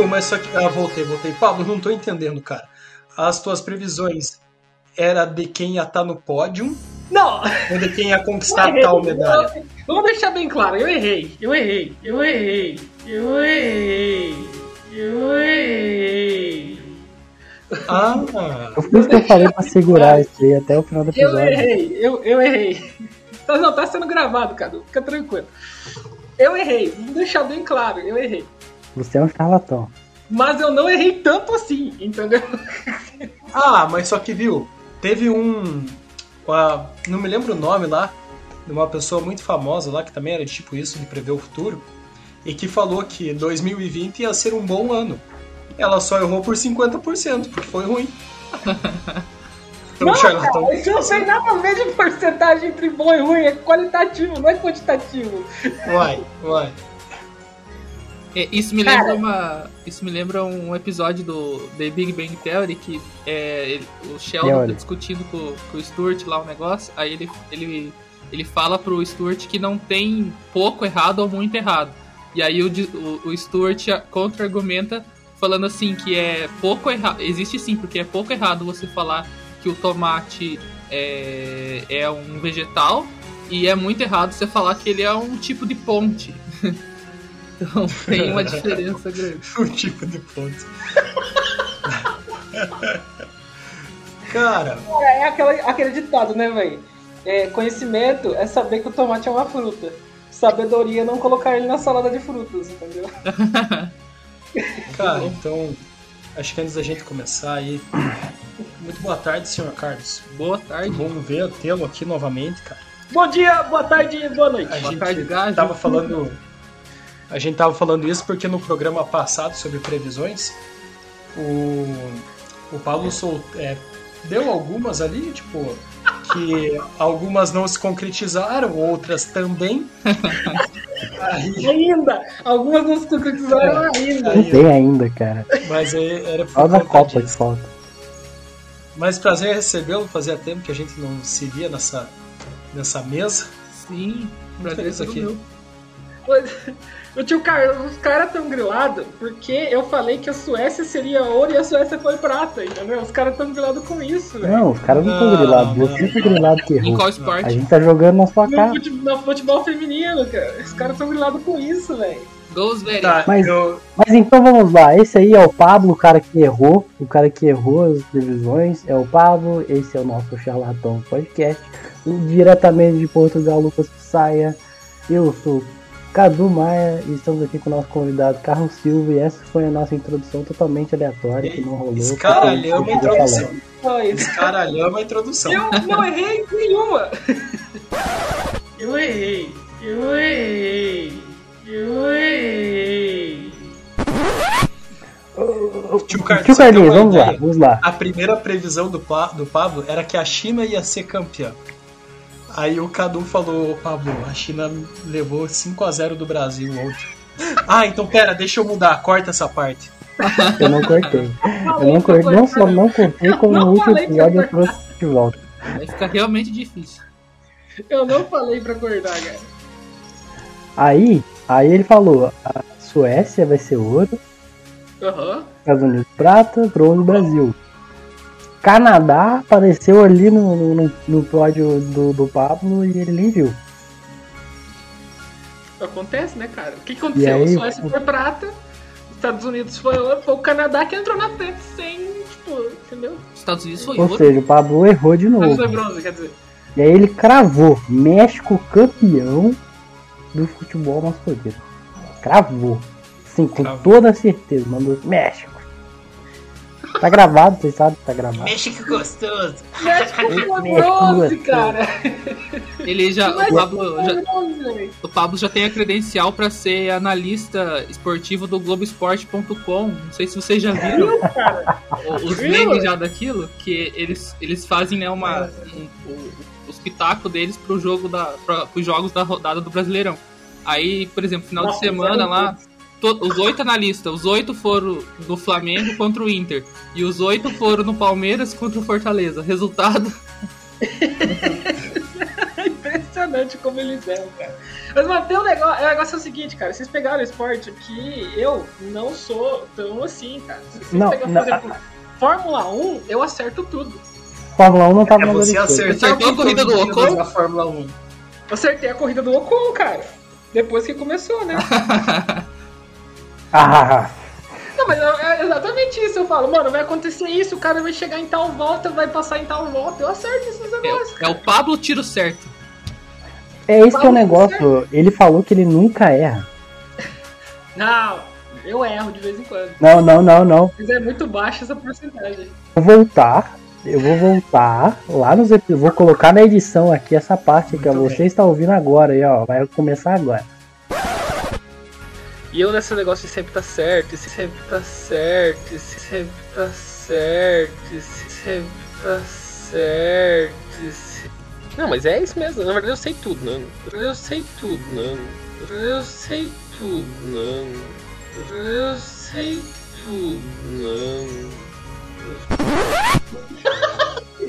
Viu, mas só que. Ah, voltei, voltei. Pablo, não tô entendendo, cara. As tuas previsões era de quem ia estar no pódio Não! ou de quem ia conquistar Eu tal medalha? Vamos deixar bem claro, eu errei, eu errei, eu errei, eu errei, eu errei. Ah, Eu fiz o que eu falei pra segurar isso aí até o final do Eu episódio. errei, eu, eu errei. Tá, não, tá sendo gravado, Cadu, fica tranquilo. Eu errei, vamos deixar bem claro, eu errei. Você é um charlatão. Mas eu não errei tanto assim, entendeu? ah, mas só que viu, teve um. uma- não me lembro o nome lá, de uma pessoa muito famosa lá, que também era tipo isso, de prever o futuro, e que falou que 2020 ia ser um bom ano. Ela só errou por 50%, porque foi ruim. Não, charlatão. cara, isso não tem nada a ver de porcentagem entre bom e ruim, é qualitativo, não é quantitativo. Vai, vai. É, isso me Cara. lembra uma. Isso me lembra um episódio do The Big Bang Theory que é, ele- o Sheldon tá discutindo com, com o Stuart lá o negócio, aí ele, ele, ele fala pro Stuart que não tem pouco errado ou muito errado. E aí o, o, o Stuart a- contra-argumenta falando assim que é pouco errado. Existe sim, porque é pouco errado você falar que o tomate é, é um vegetal e é muito errado você falar que ele é um tipo de ponte. Então tem uma diferença grande. o tipo de ponto. Cara, É aquela, aquele ditado, né, velho? É, conhecimento é saber que o tomate é uma fruta. Sabedoria é não colocar ele na salada de frutas, entendeu? cara, então acho que antes da gente começar aí, muito boa tarde, senhor Carlos. Boa tarde. bom ver tê-lo aqui novamente, cara. Bom dia, boa tarde, boa noite. A Boa gente tarde, Gajo. tava falando, a gente tava falando isso porque no programa passado sobre previsões, o o Paulo sol, é, deu algumas ali, tipo que algumas não se concretizaram, outras também. Aí, Ainda! Algumas não se concretizaram É. ainda. Não tem ainda, cara. mas aí era por da conta Copa disso. falta. Mas prazer recebê-lo, fazia tempo que a gente não se via nessa, nessa mesa. Sim, prazer é aqui. meu. O tio Carlos, os caras tão grilados porque eu falei que a Suécia seria ouro e a Suécia foi prata, entendeu? Os caras tão grilados com isso, velho. Não, os caras não estão grilados. não. Você foi grilado que Em errou. qual A esporte? gente tá jogando na sua No cara. futebol, no futebol feminino, cara. Os caras tão grilados com isso, velho. Gols, velho. Tá, Mas- eu, Mas então vamos lá. Esse aí é o Pablo, o cara que errou. O cara que errou as divisões é o Pablo. Esse é o nosso Charlatão Podcast. Diretamente de Portugal, Lucas Saia. Eu sou Cadu Maia e estamos aqui com o nosso convidado Carlos Silva. E essa foi a nossa introdução totalmente aleatória que não rolou. escaralhamos a eu introdução. Escaralhamos a introdução. Eu não errei nenhuma. Eu errei. Eu errei. Eu errei. Tio Carlos, Tio Carlinhos, vamos lá, vamos lá. A primeira previsão do, Pa- do Pablo era que a China ia ser campeã. Aí o Cadu falou, Pablo, a China levou 5 a 0 do Brasil ontem. Ah, então pera, deixa eu mudar, corta essa parte. Eu não cortei. Eu não cortei, não cortar. só não cortei, como não no último episódio eu trouxe de volta. Vai ficar realmente difícil. Eu não falei pra acordar, cara. Aí, aí ele falou, a Suécia vai ser ouro, Aham. Estados Unidos prata, bronze Brasil. Canadá apareceu ali no, no, no pódio do, do Pablo e ele nem viu. Acontece, né, cara? O que aconteceu? Aí, a Suécia foi prata, os Estados Unidos foi ouro, foi o Canadá que entrou na frente sem, tipo, entendeu? Estados Unidos foi Ou ouro. seja, o Pablo errou de novo. foi bronze, quer dizer. E aí ele cravou México campeão do futebol masculino. Cravou. Sim, com Cravou. toda certeza. Mandou México. Tá gravado, vocês sabem que tá gravado. México gostoso. México foi México bronze, foi cara. Ele já, Mas o Pablo já, o Pablo já tem a credencial pra ser analista esportivo do Globoesporte.com. Não sei se vocês já viram os memes já daquilo, que eles, eles fazem né, uma, um, o, os pitacos deles pro jogo da, pra, pros jogos da rodada do Brasileirão. Aí, por exemplo, final Nossa, de semana lá, to- os oito analistas, os oito foram do Flamengo contra o Inter. E os oito foram no Palmeiras contra o Fortaleza. Resultado, impressionante como eles eram, cara. Mas, mano, tem um negócio. O negócio é o seguinte, cara. Vocês pegaram o esporte que eu não sou tão assim, cara. Se vocês Não, pegar, por não, exemplo, Fórmula 1, eu acerto tudo. Fórmula 1 não tava É, na você acertou Acertou a corrida do Ocon? da Fórmula 1. Eu acertei a corrida do Ocon, cara. Depois que começou, né? Ah, Não, mas é é exatamente isso. Eu falo, mano, vai acontecer isso, o cara vai chegar em tal volta, vai passar em tal volta. Eu acerto esses negócios. É, é o Pablo tiro certo. é esse que é o negócio. Ele falou que ele nunca erra. Não, eu erro de vez em quando. Não, não, não, não. Mas é muito baixa essa porcentagem. Vou voltar. Eu vou voltar lá nos episódios. Vou colocar na edição aqui essa parte que Muito você bem. está ouvindo agora aí, ó. Vai começar agora. E eu nesse negócio de sempre tá certo, esse sempre tá certo, esse sempre tá certo, esse sempre tá certo. Não, mas é isso mesmo. Na verdade eu sei tudo, não. Eu sei tudo, não. Eu sei tudo, não. Eu sei tudo, não.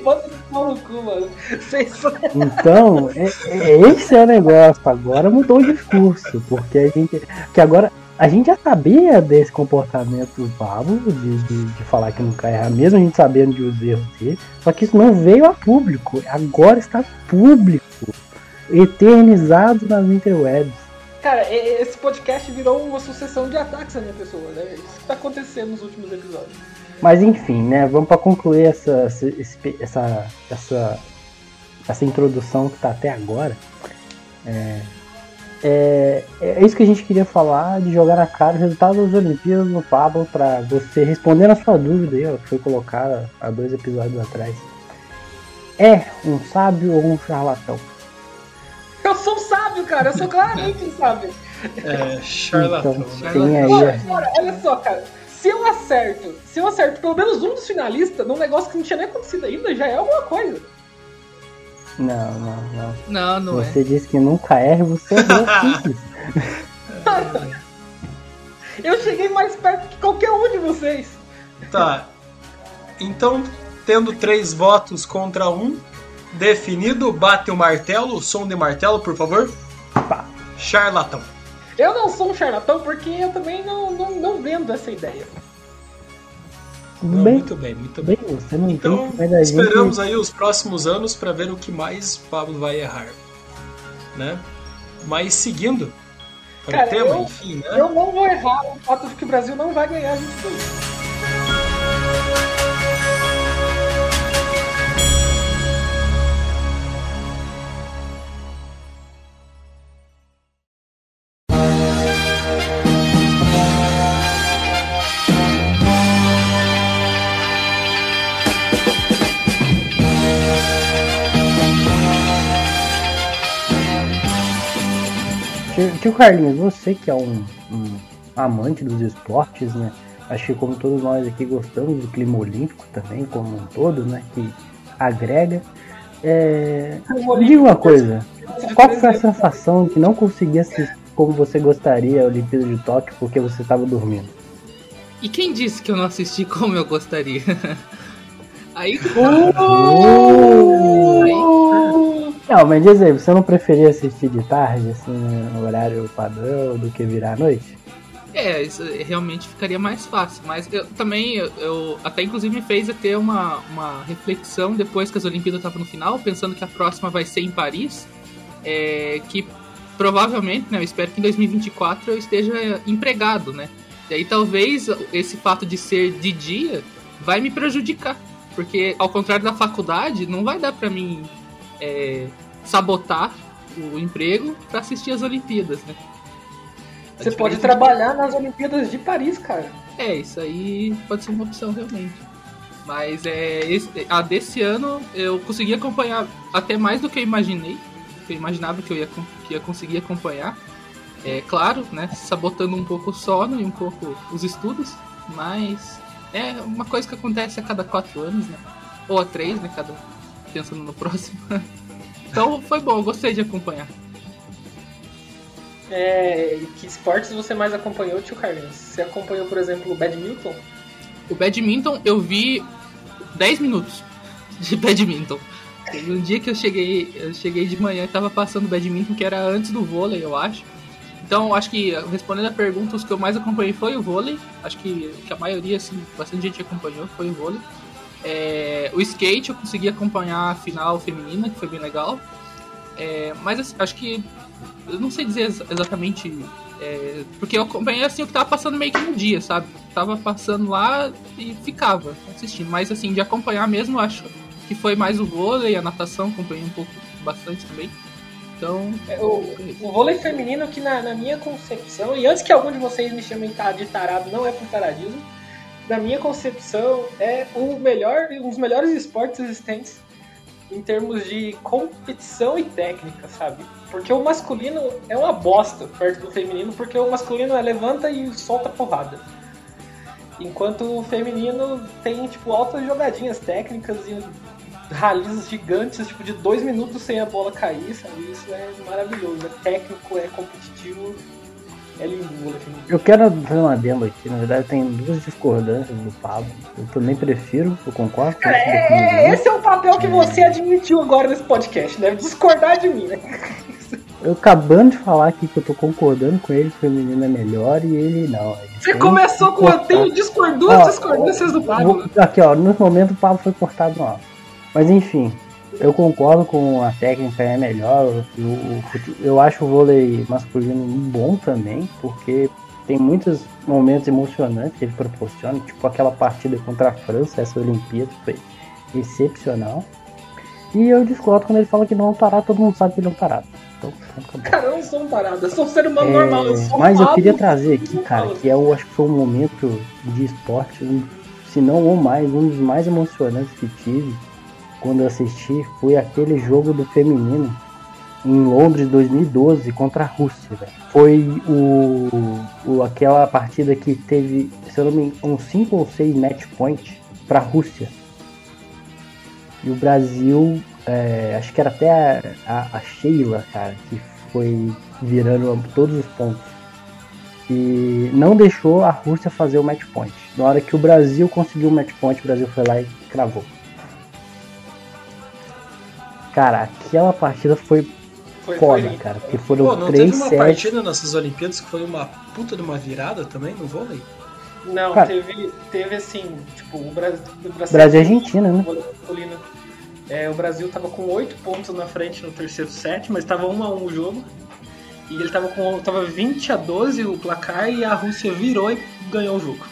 Bota no cu, mano. Vocês Então, é, é- esse é o negócio. Agora mudou o discurso. Porque a gente. Que agora. A gente já sabia desse comportamento Pablo, de, de, de falar que nunca erra, mesmo a gente sabendo de os erros dele. Só que isso não veio a público. Agora está público. Eternizado nas interwebs. Cara, esse podcast virou uma sucessão de ataques à minha pessoa, né? Isso que tá acontecendo nos últimos episódios. Mas enfim, né? Vamos para concluir essa, essa, essa, essa introdução que tá até agora. É, é, é isso que a gente queria falar de jogar na cara o resultado das Olimpíadas no Pablo para você responder a sua dúvida aí, ó, que foi colocada há dois episódios atrás. É um sábio ou um charlatão? Eu sou um sábio, cara. Eu sou claramente um sábio. É, charlatão. Então, né? tem aí. Olha, olha, olha só, cara. Se eu acerto, se eu acerto pelo menos um dos finalistas num negócio que não tinha nem acontecido ainda, já é alguma coisa. Não, não, não. Não, não é. Você disse que nunca erra, você errou. Eu cheguei mais perto que qualquer um de vocês. Tá. Então, tendo três votos contra um, definido, bate o martelo, o som de martelo, por favor. Pá. Charlatão. Eu não sou um charlatão porque eu também não, não, não vendo essa ideia. Tudo Não, bem, muito bem, muito bem, bem. Então, da gente. esperamos aí os próximos anos para ver o que mais Pablo vai errar. Né? Mas seguindo para Cara, o tema, eu- enfim, né? Eu não vou errar o fato de que o Brasil não vai ganhar 22. Tio, Carlinhos, você que é um, um amante dos esportes, né? Acho que como todos nós aqui gostamos do clima olímpico também, como um todo, né? Que agrega. É... Me diga uma coisa, qual foi a sensação de não conseguir assistir como você gostaria a Olimpíada de Tóquio porque você estava dormindo? E quem disse que eu não assisti como eu gostaria? Aí Não, mas diz aí, você não preferia assistir de tarde, assim, no horário padrão, do que virar à noite? É, isso realmente ficaria mais fácil. Mas eu também, eu, eu- até inclusive me fez ter uma, uma reflexão depois que as Olimpíadas estavam no final, pensando que a próxima vai ser em Paris, é, que provavelmente, né, eu espero que em 2024 eu esteja empregado, né? E aí talvez esse fato de ser de dia vai me prejudicar, porque ao contrário da faculdade, não vai dar pra mim é, sabotar o emprego pra assistir as Olimpíadas, né? A Você pode trabalhar nas Olimpíadas de Paris, cara. é, isso aí pode ser uma opção realmente. Mas é, esse- a desse ano eu consegui acompanhar até mais do que eu imaginei. Que eu imaginava que eu ia, que ia conseguir acompanhar. É claro, né? Sabotando um pouco o sono e um pouco os estudos. Mas é uma coisa que acontece a cada quatro anos, né? Ou a três, né? Cada pensando no próximo. então foi bom, gostei de acompanhar. É, que esportes você mais acompanhou, tio Carlinhos? Você acompanhou, por exemplo, o badminton? O badminton eu vi 10 minutos de badminton. Teve um dia que eu cheguei, eu cheguei de manhã e tava passando badminton, que era antes do vôlei, eu acho. Então, acho que respondendo a pergunta, os que eu mais acompanhei foi o vôlei. Acho que, que a maioria, assim, bastante gente acompanhou, foi o vôlei. É, o skate eu consegui acompanhar a final feminina, que foi bem legal. É, mas assim, acho que. Eu não sei dizer ex- exatamente. é, porque eu acompanhei assim o que tava passando meio que no dia, sabe? Tava passando lá e ficava assistindo. Mas assim, de acompanhar mesmo, acho que foi mais o vôlei, a natação, acompanhei um pouco bastante também. Então. É, O, o vôlei feminino que na, na minha concepção, e antes que algum de vocês me chamem de tarado, não é por taradismo, na minha concepção é o melhor, um dos melhores esportes existentes em termos de competição e técnica, sabe? Porque o masculino é uma bosta perto do feminino, porque o masculino é levanta e solta porrada. Enquanto o feminino tem, tipo, altas jogadinhas técnicas e rallies gigantes, tipo, de dois minutos sem a bola cair, sabe? Isso é maravilhoso. É técnico, é competitivo, é lindo o. Eu quero fazer uma demo aqui, na verdade tem duas discordâncias do Pablo. Eu também prefiro, eu concordo Cara, essa é, definição. é- esse é o papel que você admitiu agora nesse podcast, né? Discordar de mim, né? Eu acabando de falar aqui que eu tô concordando com ele, que o feminino é melhor e ele não. Ele Você começou com eu cortar. tenho discord- duas Ó, discordâncias do Pablo. Vou- Aqui, ó, no momento o Pablo foi cortado no. Mas enfim, eu concordo com a técnica é melhor. o- o fute- eu acho o vôlei masculino bom também, porque tem muitos momentos emocionantes que ele proporciona, tipo aquela partida contra a França, essa Olimpíada, foi excepcional. E eu discordo quando ele fala que não é um tarado, todo mundo sabe que ele é um tarado. Então. Cara, eu não sou um parada, eu sou um ser humano É, normal. Eu sou mas eu Pablo. queria trazer aqui, cara, que eu acho que foi um momento de esporte, um, se não ou mais, um dos mais emocionantes que tive quando eu assisti foi aquele jogo do feminino em Londres 2012 contra a Rússia. velho. Foi o, o- aquela partida que teve, se eu não me engano, uns 5 ou 6 match point pra Rússia. E o Brasil, é, acho que era até a, a- a Sheila, cara, que foi virando todos os pontos. E não deixou a Rússia fazer o match point. Na hora que o Brasil conseguiu o match point, o Brasil foi lá e cravou. Cara, aquela partida foi Foi, foda, foi. cara. Porque foram Pô, não três teve uma sets. partida nessas Olimpíadas que foi uma puta de uma virada também no vôlei? Não, Cara. teve, teve assim, tipo, o Brasil. O Brasil, Brasil e Argentina, né? É, o Brasil tava com 8 pontos na frente no terceiro set, mas tava 1 a 1 o jogo. E ele tava com tava 20 a 12 o placar e a Rússia virou e ganhou o jogo.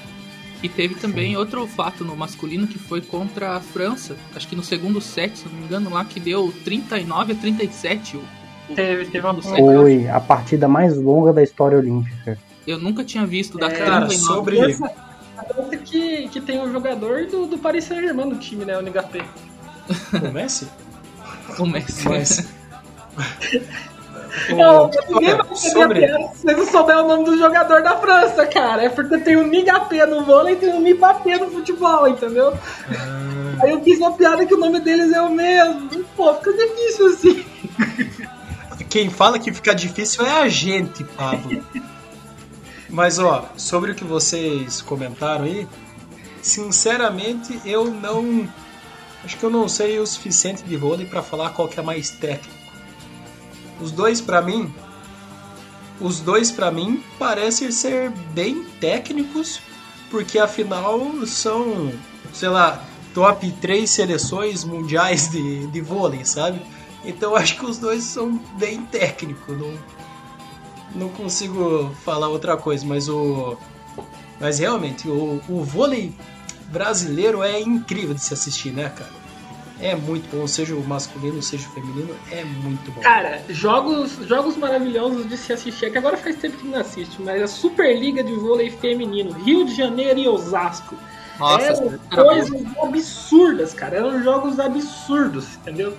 E teve também outro fato no masculino que foi contra a França, acho que no segundo set, se não me engano, lá que deu 39 a 37. O, o Teve, teve uma set. Foi a partida mais longa da história olímpica. Eu nunca tinha visto da É, Cara, 39. sobre. Tanto que, que tem um jogador do, do Paris Saint-Germain no time, né? O Nigapé. O Messi? o Messi. Mas. Não, O- ninguém vai sobre. piada se você não souber o nome do jogador da França, cara. É porque tem o Nigapé no vôlei e tem o Mbappé no futebol, entendeu? Ah, Aí eu fiz uma piada que o nome deles é o mesmo. Pô, fica difícil assim. Quem fala que fica difícil é a gente, Pablo. Mas ó, sobre o que vocês comentaram aí, sinceramente eu não. Acho que eu não sei o suficiente de vôlei pra falar qual que é mais técnico. Os dois pra mim. Os dois pra mim parecem ser bem técnicos, porque afinal são, sei lá, top 3 seleções mundiais de, de vôlei, sabe? Então acho que os dois são bem técnicos. Não, não consigo falar outra coisa, mas o. Mas realmente, o, o vôlei brasileiro é incrível de se assistir, né, cara? É muito bom, seja o masculino, seja o feminino, é muito bom. Cara, jogos, jogos maravilhosos de se assistir. É que agora faz tempo que não assiste, mas a Superliga de Vôlei Feminino, Rio de Janeiro e Osasco. Nossa, eram era bom. coisas absurdas, cara. Eram jogos absurdos, entendeu?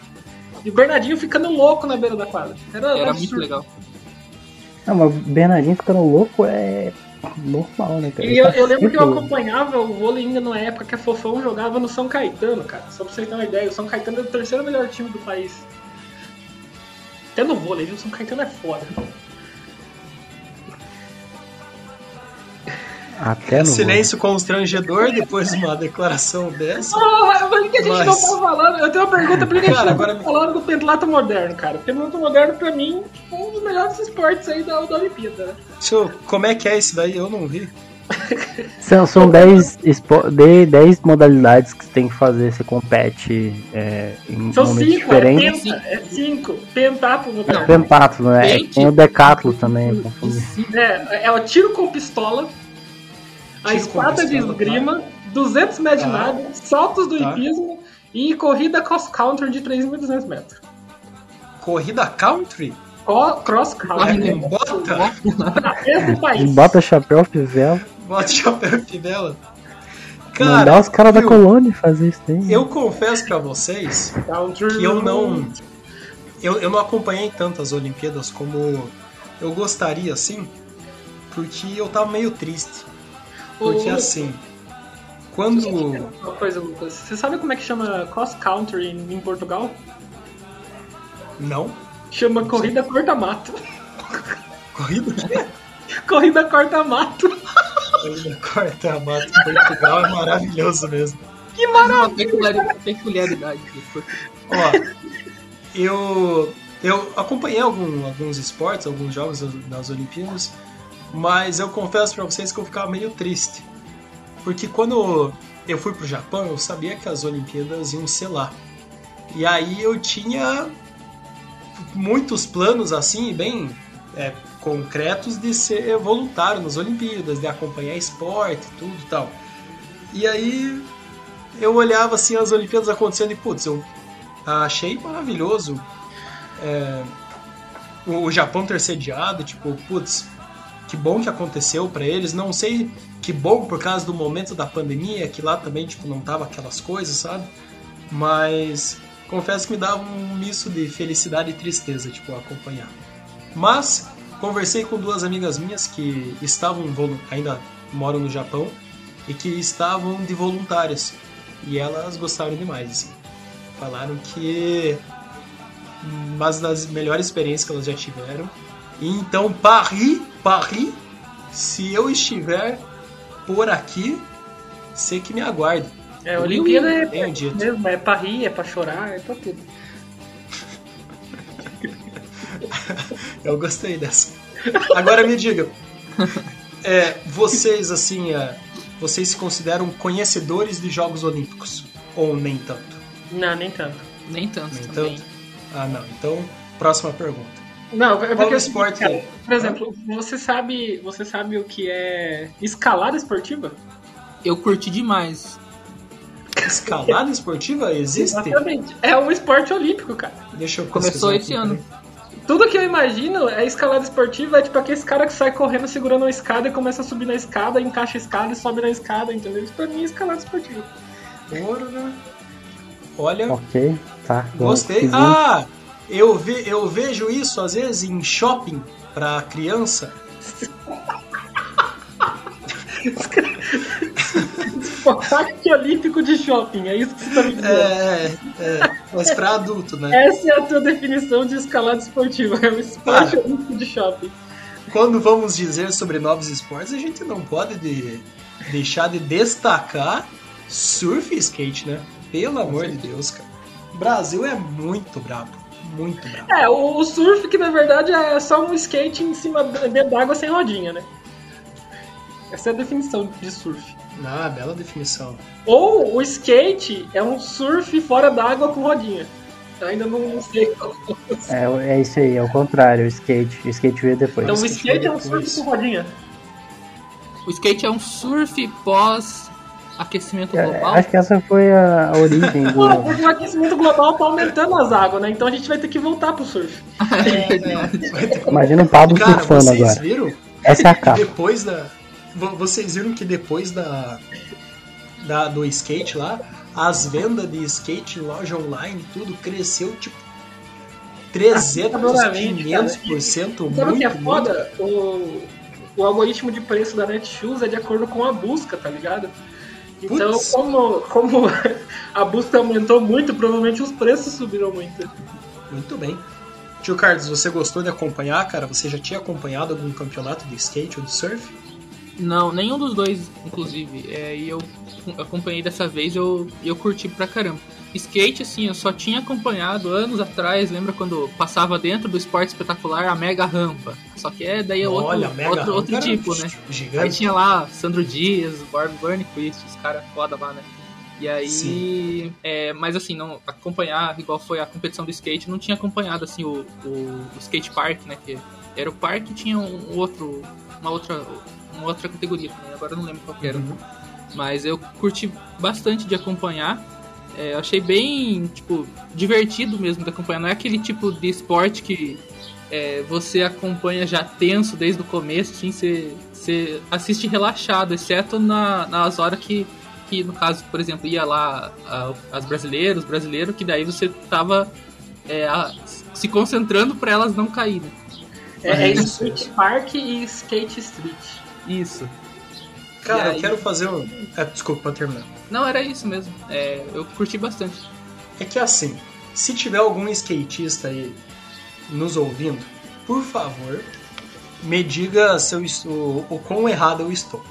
E o Bernardinho ficando louco na beira da quadra. Era, Era absurdo. muito legal. Não, mas o Bernardinho ficando louco é normal, né, cara? E eu, eu lembro que eu louco. acompanhava o vôlei ainda na época que a Fofão jogava no São Caetano, cara. Só pra vocês terem uma ideia, o São Caetano é o terceiro melhor time do país. Até no vôlei, viu? O São Caetano é foda. Até no Silêncio constrangedor depois de uma declaração dessa. Ah, por que que a gente Mas- não tá falando? Eu tenho uma pergunta, por que que a gente Cara, agora falando do pentlato moderno, cara? O pentlato moderno, pra mim, é um dos melhores esportes aí da, da Olimpíada. né? Eu- como é que é esse daí? Eu não vi. São, são 10, espo- de- 10 modalidades que você tem que fazer. Você compete é, em São momentos cinco, é diferentes. penta, é cinco. Pentatlo moderno. Pentatlo, né? Tem o decatlo também. É, é o tiro com pistola, a espada de pistola, esgrima, 200 metros de Tá. nado, saltos do Tá. hipismo e corrida cross-country de 3.200 metros. Corrida country? Co- Cross-country. Bota? País. Bota chapéu, fivela. Bota chapéu e fidela. Mandar Cara, os caras da colônia fazer isso aí. eu confesso pra vocês Country. que eu não. Eu, eu não acompanhei tanto as Olimpíadas como eu gostaria, assim, porque eu tava meio triste. Porque O- assim, quando. Uma coisa, Lucas. Você sabe como é que chama cross-country em, em Portugal? Não? Chama corrida corta-mato. Corrida Corrida corta-mato. Corrida corta mato em Portugal é maravilhoso mesmo. Que Uma maravilha. peculiaridade, peculiaridade. Ó, eu, eu acompanhei algum- alguns esportes, alguns jogos das Olimpíadas, mas eu confesso pra vocês que eu ficava meio triste. Porque quando eu fui pro Japão, eu sabia que as Olimpíadas iam ser lá. E aí eu tinha muitos planos assim, bem é, concretos de ser voluntário nas Olimpíadas, de acompanhar esporte, tudo e tal. E aí eu olhava assim as Olimpíadas acontecendo e putz, eu achei maravilhoso é, o, o Japão ter sediado, tipo, putz, que bom que aconteceu pra eles. Não sei que bom por causa do momento da pandemia, que lá também tipo não tava aquelas coisas, sabe? Mas confesso que me dava um misto de felicidade e tristeza, tipo, acompanhar. Mas conversei com duas amigas minhas que estavam ainda moram no Japão e que estavam de voluntárias e elas gostaram demais. Assim. Falaram que uma das melhores experiências que elas já tiveram. E então Paris, Paris, se eu estiver por aqui, sei que me aguarde. É, a Olimpíada é dito. mesmo, é pra rir, é pra chorar, é pra tudo. Eu gostei dessa. Agora me diga, é, vocês assim, é, vocês se consideram conhecedores de Jogos Olímpicos ou nem tanto? Não, nem tanto. Nem tanto Nem também. tanto? Ah, não. Então, próxima pergunta. Não, é porque o assim, esporte? cara, por exemplo, você sabe, você sabe o que é escalada esportiva? Eu curti demais. Escalada esportiva existe? Exatamente. É um esporte olímpico, cara. Deixa eu Começou esse ano. Tudo que eu imagino é escalada esportiva, é tipo aquele cara que sai correndo segurando uma escada e começa a subir na escada, encaixa a escada e sobe na escada, entendeu? Isso pra mim é escalada esportiva. Porra. Olha, Ok, tá. gostei. Ah, eu, ve, eu vejo isso às vezes em shopping pra criança. Esporte olímpico de shopping, é isso que você tá me dizendo. É, é, mas pra adulto, né? Essa é a tua definição de escalada esportiva, é um esporte Ah. olímpico de shopping. Quando vamos dizer sobre novos esportes, a gente não pode de- deixar de destacar surf e skate, né? Pelo amor de Deus, cara. O Brasil é muito brabo. Muito brabo. É, o, o surf que na verdade é só um skate em cima dentro d'água sem rodinha, né? Essa é a definição de surf. Ah, bela definição. Ou o skate é um surf fora d'água com rodinha. Eu ainda não, não sei qual. É, é isso aí, é o contrário, o skate. O skate veio depois. Então o skate skate é um surf com rodinha. O skate é um surf pós aquecimento É, global. acho que essa foi a, a origem do. Não, porque o aquecimento global tá aumentando as águas, né? Então a gente vai ter que voltar pro surf. Imagina o Pablo Cara, surfando vocês agora. viram Essa é a que capa. depois da. vo- Vocês viram que depois da, da do skate lá, as vendas de skate em loja online, tudo cresceu tipo 300, Assustadoramente, 500%, Sabe o muito, que é muito. foda? O, o algoritmo de preço da Netshoes é de acordo com a busca, tá ligado? Então, como, como a busca aumentou muito, provavelmente os preços subiram muito. Muito bem. Tio Carlos, você gostou de acompanhar, cara? Você já tinha acompanhado algum campeonato de skate ou de surf? Não, nenhum dos dois, inclusive. É, e eu acompanhei dessa vez eu eu curti pra caramba. Skate, assim, eu só tinha acompanhado anos atrás, lembra quando passava dentro do esporte espetacular a mega rampa. Só que é daí é outro, Olha, outro, outro tipo, né? Aí Gigante. tinha lá Sandro Dias, Barb Burnquist, os caras foda lá, né? E aí. É, mas assim, não acompanhar, igual foi a competição do skate, não tinha acompanhado assim o, o, o skate park, né? Que era o parque e tinha um outro. Uma outra. Uma outra categoria também, agora eu não lembro qual que era. Uhum. Mas eu curti bastante de acompanhar. É, eu achei bem, tipo, divertido mesmo de acompanhar. Não é aquele tipo de esporte que é, você acompanha já tenso desde o começo, assim, você, você assiste relaxado, exceto na, nas horas que, que, no caso, por exemplo, ia lá a- as brasileiras, brasileiro, que daí você tava é, a- se concentrando para elas não caírem. É, é Skate. Park e Skate Street. Isso. Cara, E eu aí? quero fazer um. É, desculpa, pra terminar. Não, era isso mesmo. É, eu curti bastante. É que assim, se tiver algum skatista aí nos ouvindo, por favor, me diga se eu estou, o quão errado eu estou.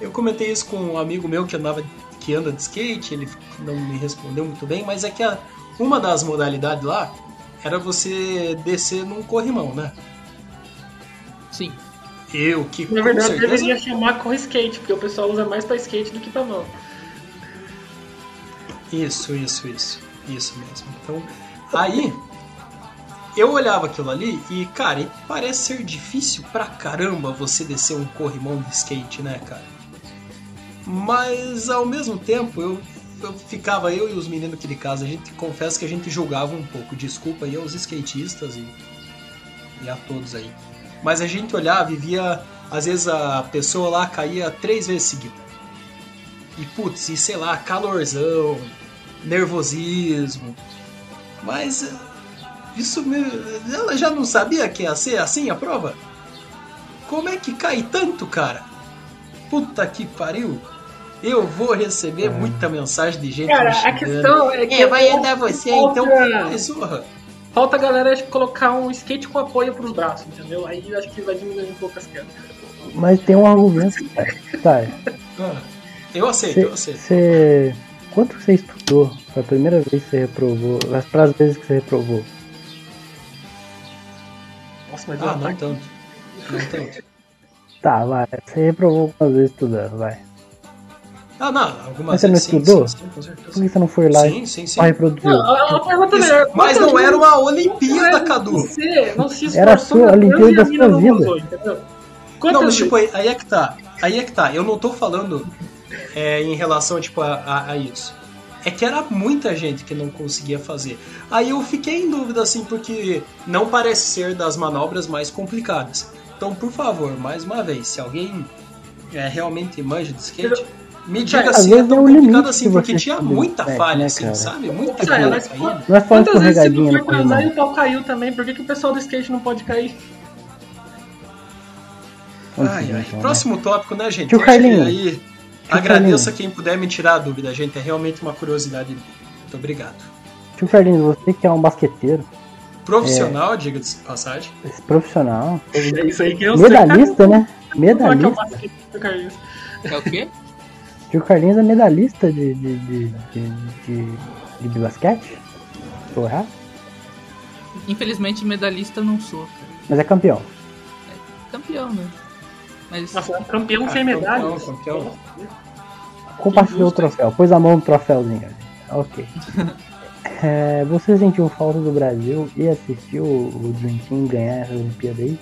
Eu comentei isso com um amigo meu que andava que anda de skate, ele não me respondeu muito bem, mas é que a- uma das modalidades lá era você descer num corrimão, né? Sim. Eu que Na verdade, certeza deveria chamar com skate, porque o pessoal usa mais pra skate do que pra mão. Isso, isso, isso. Isso mesmo. Então, aí eu olhava aquilo ali e, cara, parece ser difícil pra caramba você descer um corrimão de skate, né, cara? Mas ao mesmo tempo, eu, eu ficava, eu e os meninos aqui de casa, a gente confessa que a gente julgava um pouco. Desculpa aí aos skatistas e, e a todos aí. Mas a gente olhava e via, às vezes a pessoa lá caía três vezes seguida. E putz, e sei lá, calorzão, nervosismo. Mas eh, isso me... ela já não sabia que ia ser assim a prova? Como é que cai tanto, cara? Puta que pariu. Eu vou receber muita mensagem de gente Cara, me a questão é que. É, vai andar você, então. Porra. Falta a galera acho colocar um skate com apoio pros braços, entendeu? Aí eu acho que vai diminuir um pouco as quedas. Mas tem um argumento. Tá, Ah, Eu aceito, eu aceito. você. Quanto você estudou? Foi a primeira vez que você reprovou? As pras vezes que você reprovou? Nossa, mas Ah, eu não tanto. Não tanto. Tá, vai. Você reprovou algumas vezes estudando, vai. Ah, não, algumas Mas você não vezes estudou? Sim, sim, com certeza. Por que você não foi lá Sim, e sim, sim. só reproduziu? Não, a, a pergunta Isso, melhor. mas não era uma Olimpíada, Cadu. Você não se Era a esforçou sua Olimpíada e da sua não vida. Não, mas tipo, aí, aí é que tá. Aí é que tá. Eu não tô falando é, em relação, tipo, a, a- a isso. É que era muita gente que não conseguia fazer. Aí eu fiquei em dúvida, assim, porque não parece ser das manobras mais complicadas. Então, por favor, mais uma vez, se alguém é, realmente manja de skate, me diga se é é tão o complicado assim, que porque tinha muita né, falha, né, assim, cara? sabe? Muita Cara, falha mas é falando Quantas vezes você não foi no transar e o pau caiu também? Por que, que o pessoal do skate não pode cair? Ai, seguir, ai. então, né? Próximo tópico, né, gente? Tio Eu acho que Carlinhos. Aí, agradeça quem puder me tirar a dúvida, gente. É realmente uma curiosidade. Muito obrigado. Tio Carlinhos, você que é um basqueteiro, Profissional, diga-se de passagem. esse profissional, É isso aí que eu medalhista, né? sei. É é o Medalhista. É o quê? Tio Carlinhos é medalhista de, de, de, de, de, de basquete? Tô errado? Infelizmente, medalhista não sou. cara. Mas é campeão. Campeão, né? Mas Nossa, é um campeão Ah, sem medalha. campeão, campeão. Compartilhou o troféu, pôs a mão no troféuzinho. Ok. É, você sentiu falta do Brasil e assistiu o Dream Team ganhar essa Olimpíada aí?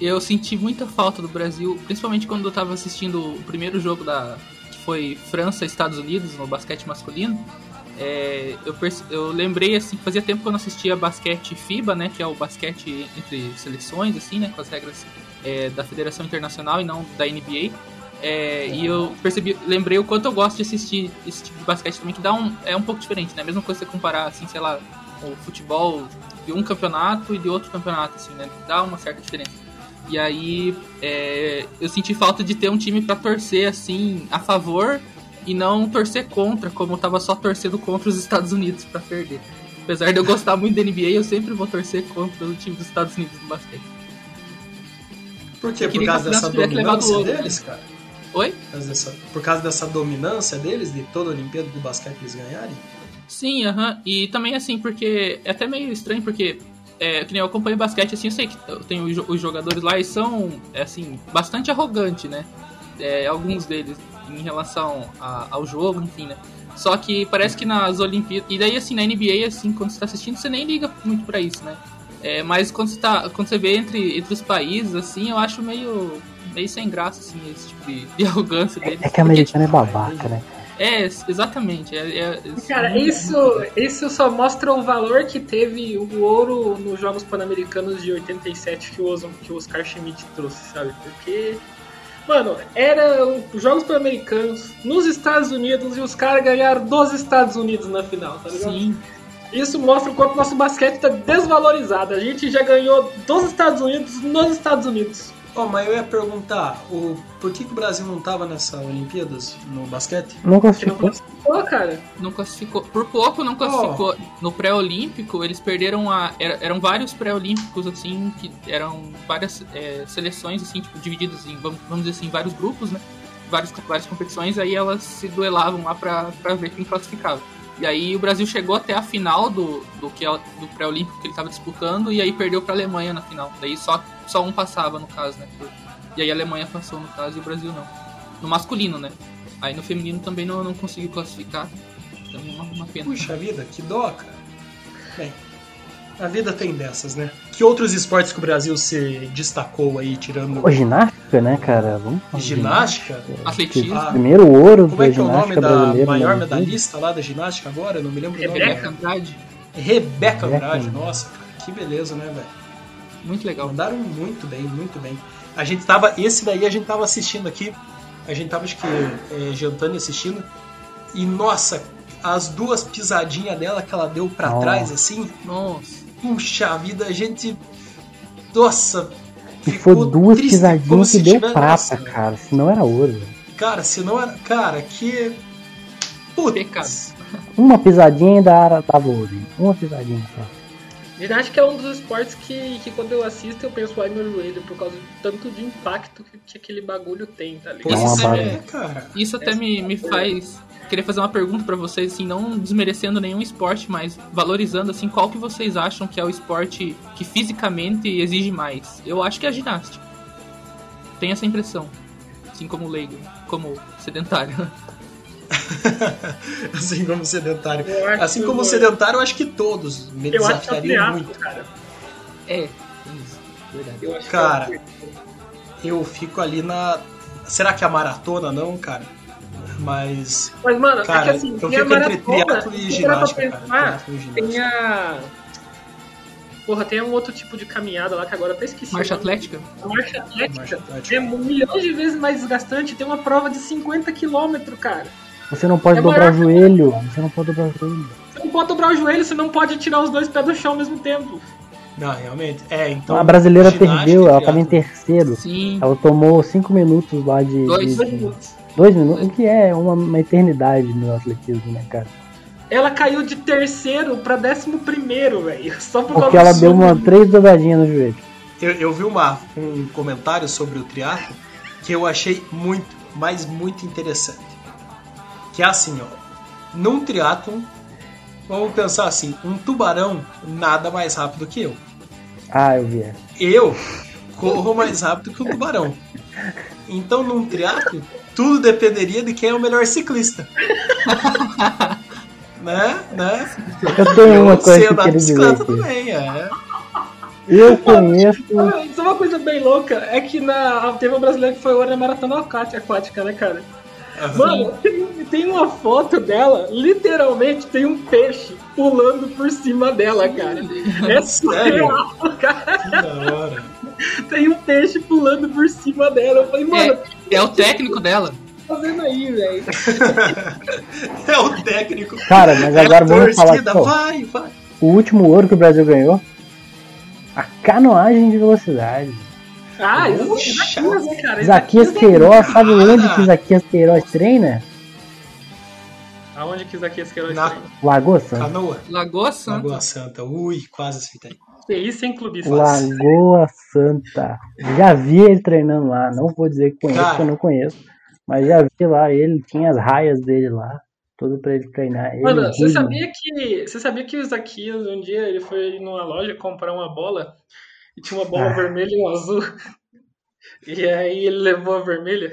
eu senti muita falta do Brasil, principalmente quando eu tava assistindo o primeiro jogo da foi França Estados Unidos no basquete masculino. É, eu, eu lembrei assim, fazia tempo que eu não assistia basquete FIBA, né, que é o basquete entre seleções, assim, né, com as regras é, da Federação Internacional e não da NBA. É, e eu percebi, lembrei o quanto eu gosto de assistir esse tipo de basquete também, que dá um, é um pouco diferente, né? Mesma coisa você comparar, assim, sei lá, o futebol de um campeonato e de outro campeonato, assim, né? Dá uma certa diferença. E aí é, eu senti falta de ter um time pra torcer, assim, a favor e não torcer contra, como eu tava só torcendo contra os Estados Unidos pra perder. Apesar de eu gostar muito da NBA, eu sempre vou torcer contra o time dos Estados Unidos no basquete. Por quê? Por causa dessa dominância deles, cara? Oi? Por causa, dessa, por causa dessa dominância deles, de toda a Olimpíada do basquete eles ganharem? Sim, aham. E também assim, porque é até meio estranho, porque é, que nem eu acompanho basquete, assim, eu sei que tenho os jo- os jogadores lá e são, é, assim, bastante arrogantes, né? É, alguns deles, em relação a- ao jogo, enfim, né? Só que parece que nas Olimpíadas. E daí, assim, na NBA, assim, quando você tá assistindo, você nem liga muito pra isso, né? É, mas quando você, tá, quando você vê entre, entre os países, assim, eu acho meio, meio sem graça, assim, esse tipo de, de arrogância deles. É que americano é babaca, né? É, exatamente. É, é- Cara, isso, isso só mostra o valor que teve o ouro nos Jogos Pan-Americanos de 87 que o, que o Oscar Schmidt trouxe, sabe? Porque, mano, era os Jogos Pan-Americanos nos Estados Unidos e os caras ganharam dos Estados Unidos na final, tá ligado? Sim, Isso mostra o quanto nosso basquete tá desvalorizado. A gente já ganhou dos Estados Unidos nos Estados Unidos. Ó, mas eu ia perguntar, o, por que, que o Brasil não tava nessa Olimpíadas no basquete? Não classificou. classificou, cara. não classificou. Por pouco não classificou. No pré-olímpico, eles perderam a. era- eram vários pré-olímpicos, assim, que eram várias é, seleções, assim, tipo, divididas em, vamos, vamos dizer assim, vários grupos, né? Várias, várias competições, aí elas se duelavam lá pra, pra ver quem classificava. E aí o Brasil chegou até a final do, do, que é- do pré-olímpico que ele tava disputando, e aí perdeu pra Alemanha na final. Daí só, só um passava, no caso, né? E aí a Alemanha passou, no caso, e o Brasil não. No masculino, né? Aí no feminino também não, não conseguiu classificar. Também é uma, uma pena. Puxa vida, que dó, cara. Bem, a vida tem dessas, né? Que outros esportes que o Brasil se destacou aí, tirando Pô, ginástica, né, cara? Vamos falar de ginástica? Atletismo. Ah, Primeiro ouro Como da é que é o nome ginástica da brasileira. maior né? medalhista lá da ginástica agora? Eu não me lembro o nome. Rebeca. Andrade. Rebeca Rebeca. Andrade, nossa, cara, que beleza, né, velho? Muito legal. Mandaram muito bem, muito bem. A gente tava. Esse daí a gente tava assistindo aqui. A gente tava, acho que, é, jantando e assistindo. E nossa, as duas pisadinhas dela que ela deu pra Nossa. trás, assim. Nossa. Puxa vida, a gente. Nossa. E foi duas triste, pisadinhas se que deu prata, Nossa, cara. Senão era ouro. Cara, se não era. Cara, que. Putz. Pecado. Uma pisadinha ainda era tava ouro. Uma pisadinha só. Ginástica é um dos esportes que, que quando eu assisto eu penso ai meu joelho, por causa do tanto de impacto que, que aquele bagulho tem, tá ligado? É Pois barra. é, cara. Isso até me, me faz querer fazer uma pergunta pra vocês, assim, não desmerecendo nenhum esporte, mas valorizando, assim, qual que vocês acham que é o esporte que fisicamente exige mais? Eu acho que é a ginástica. Tenho essa impressão. Assim como leigo, como sedentário. assim como sedentário. Assim como sedentário, eu acho que todos me Eu acho que é desafiariam muito. cara. É, tem isso. Verdade. Eu acho Cara, que é o Eu fico ali na. Será que é a maratona não, cara? Mas. Mas, mano, Cara, é que assim, eu fico a entre maratona, triatlo e ginástica, cara. pensar, e tem a... Porra, tem um outro tipo de caminhada lá que agora eu até esqueci. Marcha atlética? A marcha atlética. Marcha atlética. É milhões de vezes mais desgastante. Tem uma prova de 50 km, cara. Você não pode É dobrar o joelho. Você não pode dobrar o joelho. Você não pode dobrar o joelho, você não pode tirar os dois pés do chão ao mesmo tempo. Não, realmente. É, então. a brasileira perdeu, ela tava em terceiro. Sim. Ela tomou cinco minutos lá de. Dois. de- Dois de- minutos. dois minutos, o que é uma, uma eternidade no atletismo, né, cara? Ela caiu de terceiro pra décimo primeiro, velho. Só por Porque causa ela do deu uma três dobradinhas no joelho. Eu, eu vi uma, um comentário sobre o triatlo que eu achei muito, mas muito interessante. Que é assim, ó. Num triatlo, vamos pensar assim, um tubarão nada mais rápido que eu. Ah, eu vi. Eu corro mais rápido que o tubarão. Então, num triatlo, tudo dependeria de quem é o melhor ciclista. né? Né? Eu tenho uma Eu coisa sei que eu andar de queria dizer também, é. Eu conheço. Ah, Isso é uma coisa bem louca. É que na, teve um brasileiro que foi agora na maratona aquática, aquática, né, cara? Mano, tem, tem uma foto dela, literalmente tem um peixe pulando por cima dela, cara. É surreal, cara. Que da hora. Tem um peixe pulando por cima dela. Eu falei, mano, o que É o técnico dela. tá fazendo aí, velho? É o técnico. Cara, mas É a agora vamos falar ó. vai, vai. O último ouro que o Brasil ganhou. A canoagem de velocidade. Ah, isso Puxa. Isaquias, né, cara? Zaquias é- Queiroz, sabe onde que Zaquias Queiroz treina? Aonde que Isaquias Queiroz Na- treina? Lagoa Santa. Canoa. Lagoa Santa. Lagoa Santa. Ui, quase acertei. Que isso, hein, clubista? Lagoa Santa. Já vi ele treinando lá. Não vou dizer que conheço, porque eu não conheço. Mas já vi lá ele, tinha as raias dele lá. Tudo pra ele treinar. Ele Mano, você ri, sabia que. Você sabia que o Isaquias um dia ele foi numa loja comprar uma bola e tinha uma bola Ah. vermelha e uma azul. E aí ele levou a vermelha.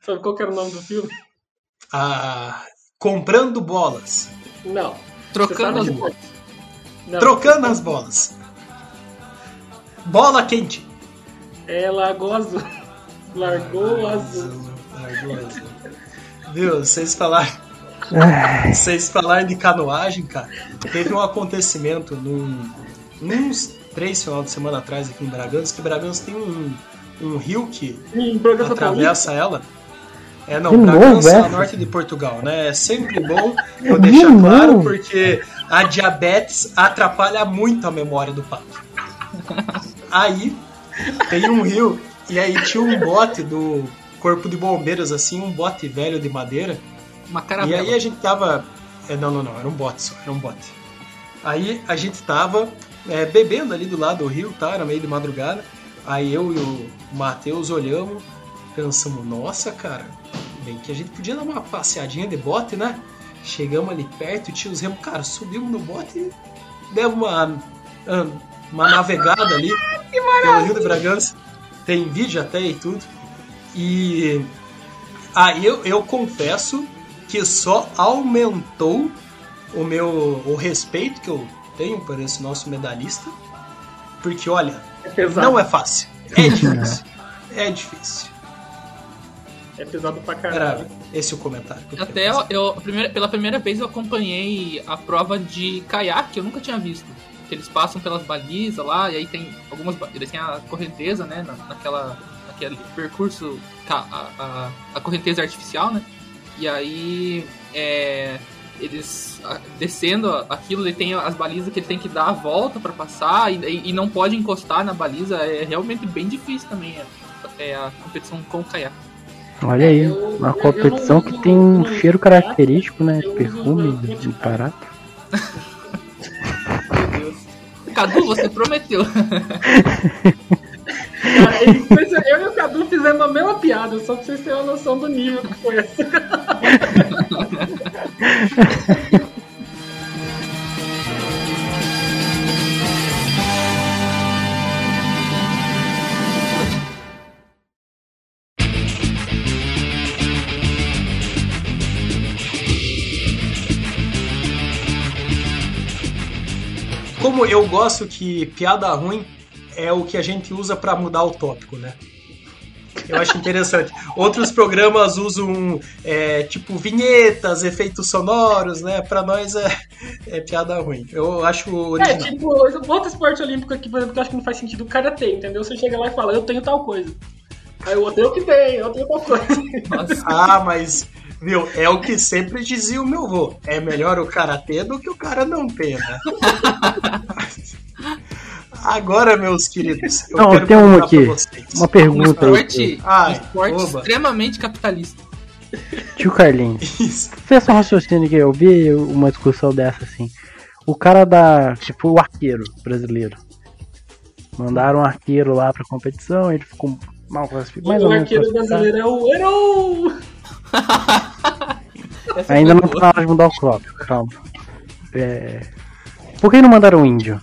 Sabe qual que era o nome do filme? Ah, comprando bolas. Não. Trocando as bolas. Não. Trocando as bolas. Bola quente. É Lagoa Azul. Largou azul. Largou azul. Viu, vocês falaram. Ai, Vocês falaram de canoagem, cara. Teve um acontecimento num, uns três final de semana atrás aqui em Bragança, que Bragança tem um, um rio que atravessa ela. É, não, De Bragança é essa? norte de Portugal, né? É sempre bom eu De deixar claro, novo? porque a diabetes atrapalha muito a memória do papo. Aí, tem um rio, e aí tinha um bote do corpo de bombeiros, assim, um bote velho de madeira, Uma e caravela. aí a gente tava. é, não, não, não, era um bote só, era um bote. Aí a gente tava é, bebendo ali do lado do rio, tá? Era meio de madrugada. Aí eu e o Matheus olhamos, pensamos, nossa, cara, bem que a gente podia dar uma passeadinha de bote, né? Chegamos ali perto, tinha os remos, cara, subimos no bote e demos uma, uma navegada ali pelo Rio de Bragança. Tem vídeo até e tudo. E aí eu, eu confesso que só aumentou o meu o respeito que eu tenho por esse nosso medalhista. Porque olha, É não é fácil. É difícil. É difícil. É pesado pra Era caralho. esse o comentário. que eu Até eu, primeira- pela primeira vez eu acompanhei a prova de caiaque, que eu nunca tinha visto. Eles passam pelas balizas lá, e aí tem algumas. Eles têm a correnteza, né? na- naquela, naquele percurso, a, a, a correnteza artificial, né? E aí. é, eles descendo aquilo, ele tem as balizas que ele tem que dar a volta pra passar e, e- não pode encostar na baliza. É realmente bem difícil também é, é a competição com o caiaque. olha aí, Eu- uma eu competição que tem um cheiro característico, né? Perfume, de, de barato. Meu Deus. Cadu, você prometeu. Cara, eu e o Cadu fizemos a mesma piada, só pra vocês terem uma noção do nível que foi essa. Como eu gosto que piada ruim é o que a gente usa pra mudar o tópico, né? Eu acho interessante. Outros programas usam é, tipo vinhetas, efeitos sonoros, né? Pra nós é, é piada ruim. Eu acho É, original. tipo, outro esporte olímpico aqui, por exemplo, que eu acho que não faz sentido, o karatê, entendeu? Você chega lá e fala, eu tenho tal coisa. Aí o outro, eu que tenho, eu tenho tal coisa. Nossa. Ah, mas, viu, é o que sempre dizia o meu avô. É melhor o cara ter do que o cara não ter, né? Agora, meus queridos, eu Não, quero tem uma perguntar aqui. Uma Um pergunta aí, esporte, Ai, um esporte oba. extremamente capitalista. tio Carlinhos. Isso. Fez um raciocínio que eu vi uma discussão dessa assim. O cara da. Tipo, o arqueiro brasileiro. Mandaram um arqueiro lá pra competição, ele ficou mal classificado. Mais o ou menos arqueiro brasileiro é o! Essa Ainda não tá na hora de mudar o crop, calma. É... Por que não mandaram o índio?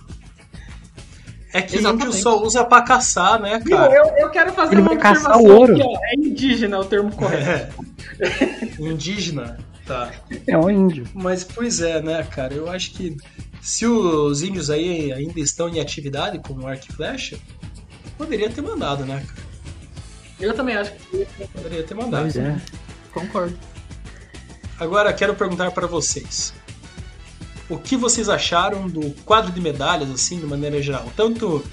É que Exatamente. índio só usa pra caçar, né, cara? eu, eu quero fazer Ele uma observação o ouro. aqui, ó. É indígena o termo correto. É. Indígena, tá. É um índio. Mas, pois é, né, cara? Eu acho que se os índios aí ainda estão em atividade com o arco e flecha, poderia ter mandado, né, cara? Eu também acho que Poderia ter mandado. Pois é. Concordo. Agora quero perguntar para vocês. O que vocês acharam do quadro de medalhas, assim, de maneira geral? Tanto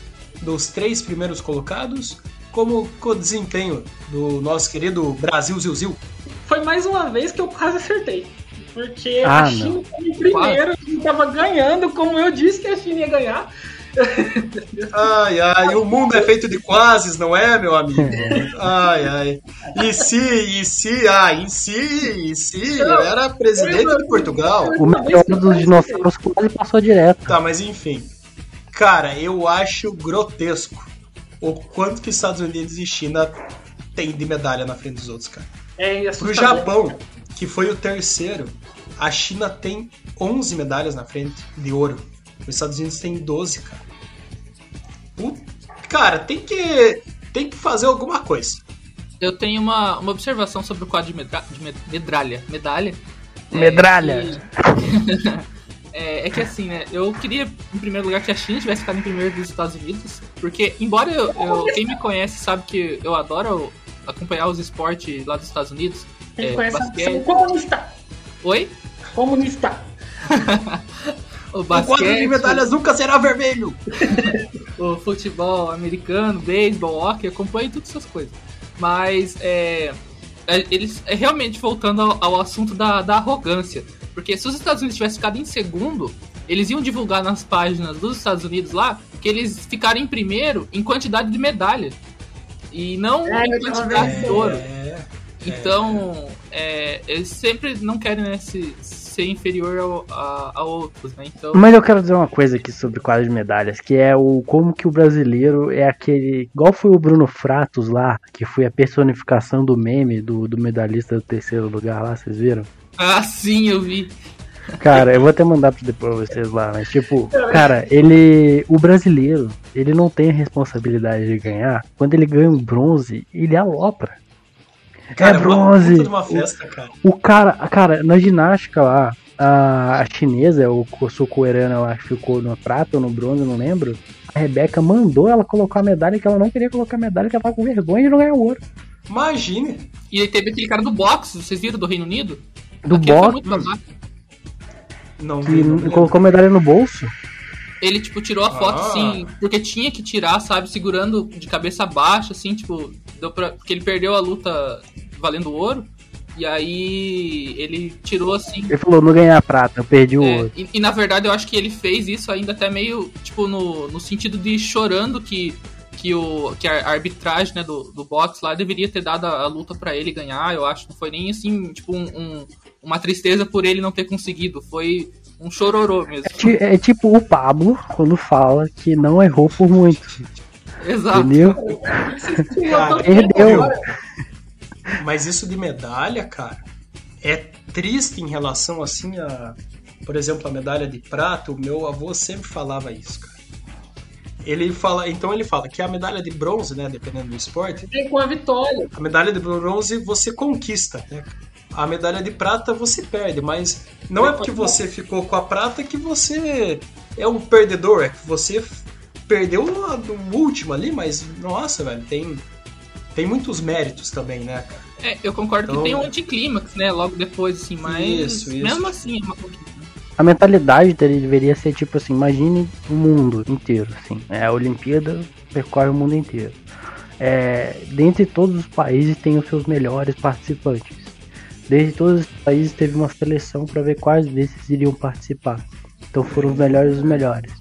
dos três primeiros colocados, como com o desempenho do nosso querido Brasil Zil Zil. foi mais uma vez que eu quase acertei. Porque Ah, a China tava em primeiro, a China tava ganhando, como eu disse que a China ia ganhar. Ai, ai, o mundo é feito de quases, não é, meu amigo? Ai, ai. E se, e se, ah, em si, e se, eu era presidente de Portugal. O melhor dos dinossauros quase passou direto. Tá, mas enfim. Cara, eu acho grotesco o quanto que Estados Unidos e China tem de medalha na frente dos outros, cara. É Pro. Japão, que foi o terceiro, a China tem 11 medalhas na frente de ouro. Os Estados Unidos tem 12, cara. Cara, tem que tem que fazer alguma coisa. Eu tenho uma, uma observação sobre o quadro de, medra de med- medralha. Medalha. É Medralha. que- É, é que assim, né? Eu queria, em primeiro lugar, que a China tivesse ficado em primeiro dos Estados Unidos. Porque, embora eu, eu- quem me conhece sabe que eu adoro acompanhar os esportes lá dos Estados Unidos. Quem é, conhece basquete. comunista. Oi? Comunista. O O quadro de basquete, medalhas nunca será vermelho. o futebol americano, beisebol, hockey, acompanho todas essas coisas. Mas é, é, eles é realmente voltando ao, ao assunto da, da arrogância. Porque se os Estados Unidos tivessem ficado em segundo, eles iam divulgar nas páginas dos Estados Unidos lá que eles ficaram em primeiro em quantidade de medalha. E não É, em quantidade de ouro. É, Então, é, eles sempre não querem né, se, ser inferior ao, a, a outros, né? Então, Mas eu quero dizer uma coisa aqui sobre quadro de medalhas, que é o como que o brasileiro é aquele. Igual foi o Bruno Fratos lá, que foi a personificação do meme do, do medalhista do terceiro lugar lá, vocês viram? ah, sim, eu vi. Cara, eu vou até mandar pra depois vocês lá, mas tipo, cara, ele. O brasileiro, ele não tem a responsabilidade de ganhar. Quando ele ganha um bronze, ele alopra. Cara, é uma bronze. de uma festa, cara. O cara, cara, na ginástica lá, a, a chinesa, o sul-coreana lá, que ficou no prata ou no bronze, eu não lembro. A Rebeca mandou ela colocar a medalha que ela não queria colocar a medalha, que ela tava com vergonha de não ganhar ouro. Imagine. E aí teve aquele cara do boxe, vocês viram do Reino Unido? Do Aquele boxe. Não que não vi. colocou a medalha no bolso. Ele, tipo, tirou a foto, Ah. assim, porque tinha que tirar, sabe, segurando de cabeça baixa, assim, tipo, deu pra... porque ele perdeu a luta valendo ouro, e aí ele tirou, assim... Ele falou, não ganhar prata, eu perdi o é, ouro. e, e, na verdade eu acho que ele fez isso ainda até meio, tipo, no, no sentido de chorando que, que, o, que a arbitragem, né, do, do boxe lá deveria ter dado a, a luta pra ele ganhar, eu acho, não foi nem, assim, tipo, um, um- uma tristeza por ele não ter conseguido, foi um chororô mesmo. Ti- É tipo o Pablo quando fala que não errou por muito, Exato. entendeu? Cara, Perdeu. Mas isso de medalha, cara, é triste em relação assim a, por exemplo, a medalha de prata. O meu avô sempre falava isso, cara. Ele fala, então ele fala que a medalha de bronze, né, dependendo do esporte, Vem com a vitória. a medalha de bronze você conquista, né? A medalha de prata você perde, mas não é porque você ficou com a prata que você é um perdedor, é que você perdeu do último ali, mas nossa, velho, tem tem muitos méritos também, né, cara? É, eu concordo Então- que tem um anticlímax, né? Logo depois, assim, mas Isso, isso. mesmo assim é uma conquista. A mentalidade dele deveria ser tipo assim, imagine o mundo inteiro, assim. É, a Olimpíada percorre o mundo inteiro. É, dentre todos os países tem os seus melhores participantes. Dentre todos os países teve uma seleção para ver quais desses iriam participar. Então foram os melhores dos melhores.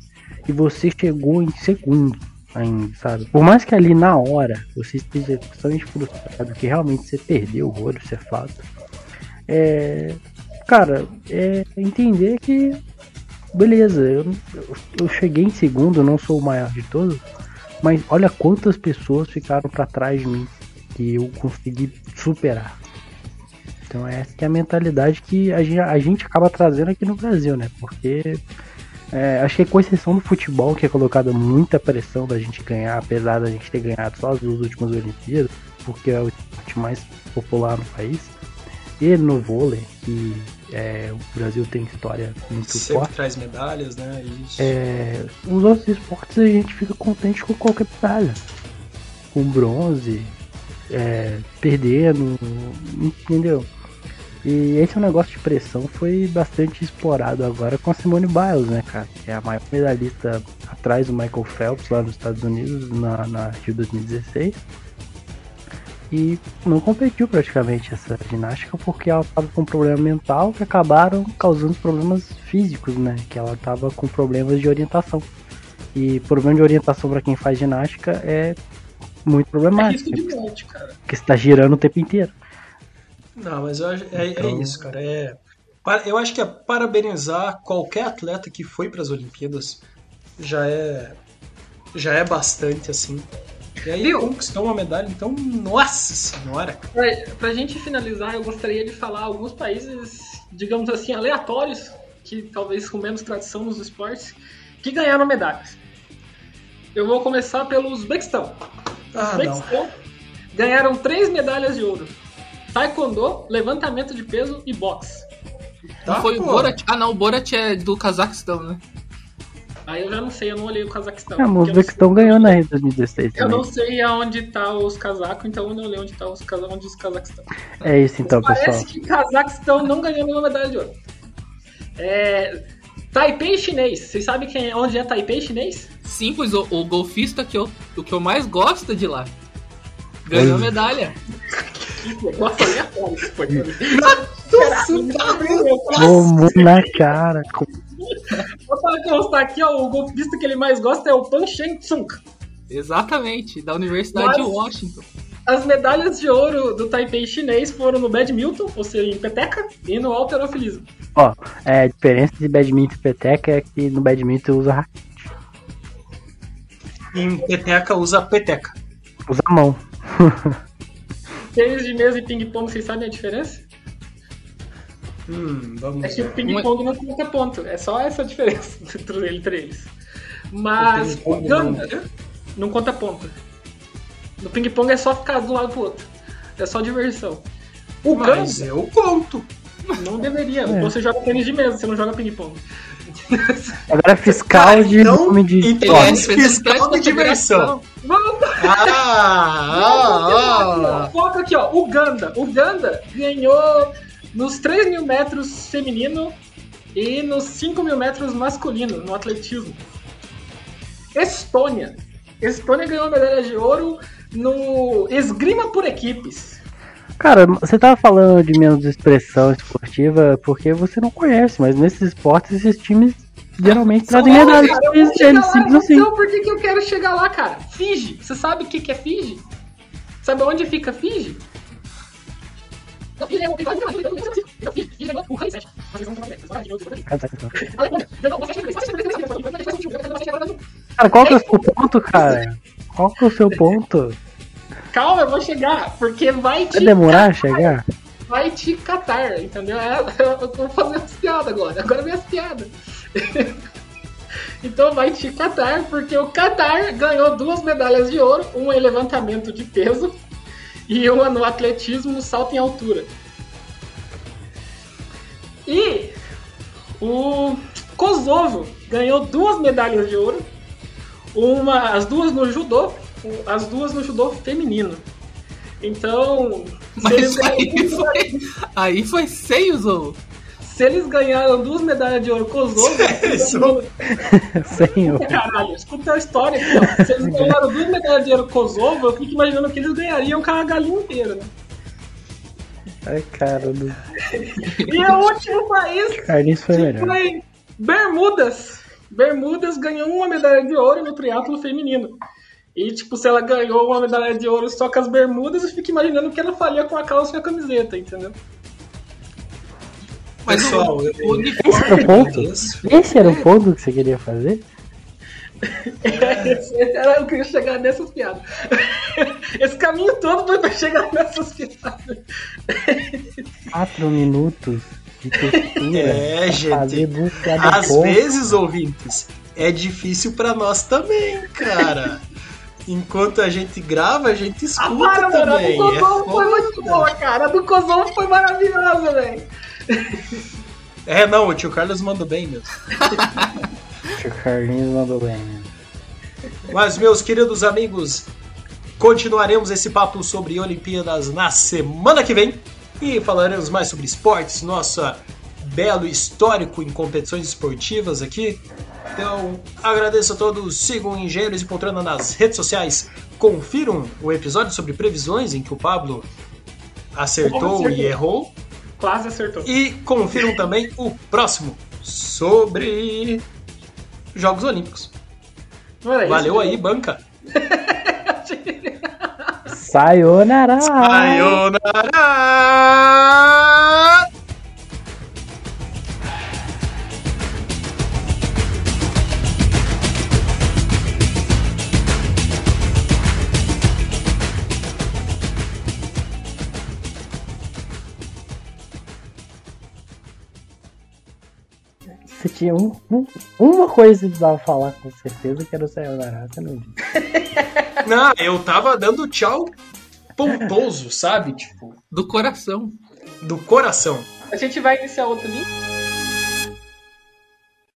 E você chegou em segundo ainda, sabe? Por mais que ali na hora você esteja totalmente frustrado que realmente você perdeu o ouro, isso é fato. É, cara, é entender que beleza, eu, eu, cheguei em segundo, não sou o maior de todos, mas olha quantas pessoas ficaram para trás de mim que eu consegui superar. Então essa é a mentalidade que a gente, a gente acaba trazendo aqui no Brasil, né? Porque é, acho que com exceção do futebol, que é colocada muita pressão da gente ganhar, apesar da gente ter ganhado só as duas últimas Olimpíadas, porque é o esporte mais popular no país, e no vôlei, que é, o Brasil tem história muito Sempre forte. traz medalhas, né? Isso. É, os outros esportes a gente fica contente com qualquer medalha. Com bronze, é, perdendo, entendeu? E esse negócio de pressão foi bastante explorado agora com a Simone Biles, né, cara? Que é a maior medalhista atrás do Michael Phelps lá nos Estados Unidos na, na Rio 2016. E não competiu praticamente essa ginástica porque ela estava com um problema mental que acabaram causando problemas físicos, né? Que ela estava com problemas de orientação. E problema de orientação para quem faz ginástica é muito É problemático. risco de morte, cara. Porque você tá girando o tempo inteiro. Não, mas eu acho- é, é Então- isso, cara. É, eu acho que é parabenizar qualquer atleta que foi para as Olimpíadas já é já é bastante assim. E aí Viu? conquistou uma medalha, então, nossa senhora. pra gente finalizar, eu gostaria de falar alguns países, digamos assim, aleatórios, que talvez com menos tradição nos esportes, que ganharam medalhas. Eu vou começar pelo Uzbequistão. Ah, não. Uzbequistão ganharam três medalhas de ouro: taekwondo, levantamento de peso e boxe. Não Tá, foi o pô. Borat? Ah, não, o Borat é do Cazaquistão, né? Aí eu já não sei, eu não olhei o Cazaquistão. Mas o não Uzbequistão ganhou na Rio 2016 Eu não sei aonde tá os casacos, então eu não olhei onde tá os casacos, onde os Cazaquistão. É isso então, Parece pessoal. que Cazaquistão não ganhou nenhuma medalha de ouro. É, Taipei chinês. Vocês sabem quem, onde é Taipei chinês? Sim, pois o, o golfista que eu, o que eu mais gosto de lá ganhou medalha. Nossa, aleatório isso foi. Tomou na cara. Para constar aqui, ó, o golfista que ele mais gosta é o Pan Sheng Tsung. Exatamente, da Universidade Mas- de Washington. As medalhas de ouro do Taipei chinês foram no badminton, ou seja, em peteca, e no halterofilismo. Ó, é, a diferença de badminton e peteca é que no badminton usa, ra- Em peteca usa peteca. usa a mão. Tênis de mesa e ping-pong, vocês sabem a diferença? Hum, vamos É que o ping-pong não conta ponto. É só essa a diferença entre entre eles. Mas O ping-pong o Ganda não conta ponto. No ping-pong é só ficar de um lado pro outro. É só diversão. O Mas Ganda eu conto. não deveria. É. Você joga tênis de mesa, você não joga ping-pong. Agora é fiscal Cara, de então- nome de então- esporte. Tênis fiscal de diversão. Vamos Ah, ah, ah. Foca aqui, ó. Uganda. Uganda ganhou nos 3 mil metros feminino e nos 5 mil metros masculino no atletismo. Estônia. Estônia ganhou medalha de ouro no esgrima por equipes. Cara, você tava falando de menos expressão esportiva porque você não conhece, mas nesses esportes esses times geralmente trazem medalhas pra eles, simples assim. Então por que, que eu quero chegar lá, cara? Fiji. Você sabe o que, que é Fiji? Sabe onde fica Fiji? Cara, qual que é o seu ponto, cara? Qual que é o seu ponto? Calma, eu vou chegar, porque vai Vai te, demorar a chegar? vai te catar, entendeu? É, Eu vou fazer as piadas agora, agora vem as piadas. Então vai te catar, porque o Qatar ganhou duas medalhas de ouro, uma em levantamento de peso e uma no atletismo no salto em altura. E o Kosovo ganhou duas medalhas de ouro, uma, as duas no judô, as duas no judô feminino. Então, se eles, Mas aí ganharam, foi, aí foi sem Zou. se eles ganharam duas medalhas de ouro Kosovo, Isso. Senhor. Caralho, escuta a história aqui. Se eles ganharam duas medalhas de ouro Kosovo, eu fico imaginando que eles ganhariam com a galinha inteira, né? Ai, cara, do E o último país Carlinhos foi melhor. foi Bermudas. Bermudas ganhou uma medalha de ouro no triatlo feminino. E, tipo, se ela ganhou uma medalha de ouro só com as bermudas, eu fico imaginando que ela faria com a calça e a camiseta, entendeu? Mas Pessoal, o, eu- o uniforme. Esse era o ponto? Isso. Esse era o ponto que você queria fazer? Esse era eu queria chegar nessas piadas. Esse caminho todo foi pra chegar nessas piadas. Quatro minutos de textura. É, gente. Às vezes, ouvintes, é difícil pra nós também, cara. Enquanto a gente grava, a gente Ah, escuta para, mano. A do também. É Kosovo foi muito boa, cara. A do Kosovo foi maravilhosa, velho. É, não, o tio Carlos mandou bem mesmo. O Carlinhos mandou bem. né? Mas, meus queridos amigos, continuaremos esse papo sobre Olimpíadas na semana que vem e falaremos mais sobre esportes, nossa belo histórico em competições esportivas aqui. Então, agradeço a todos, sigam Engenheiros e Poltrona nas redes sociais, confiram o episódio sobre previsões em que o Pablo acertou Acertou. e errou. Quase acertou. E confiram também o próximo sobre Jogos Olímpicos. Valeu aí, banca. Sayonara! Sayonara! Você tinha um, um- uma coisa que precisava falar com certeza que era o Sayonara, você não disse. Não, eu tava dando tchau pomposo, sabe? Tipo, Do coração. do coração. A gente vai iniciar outro link?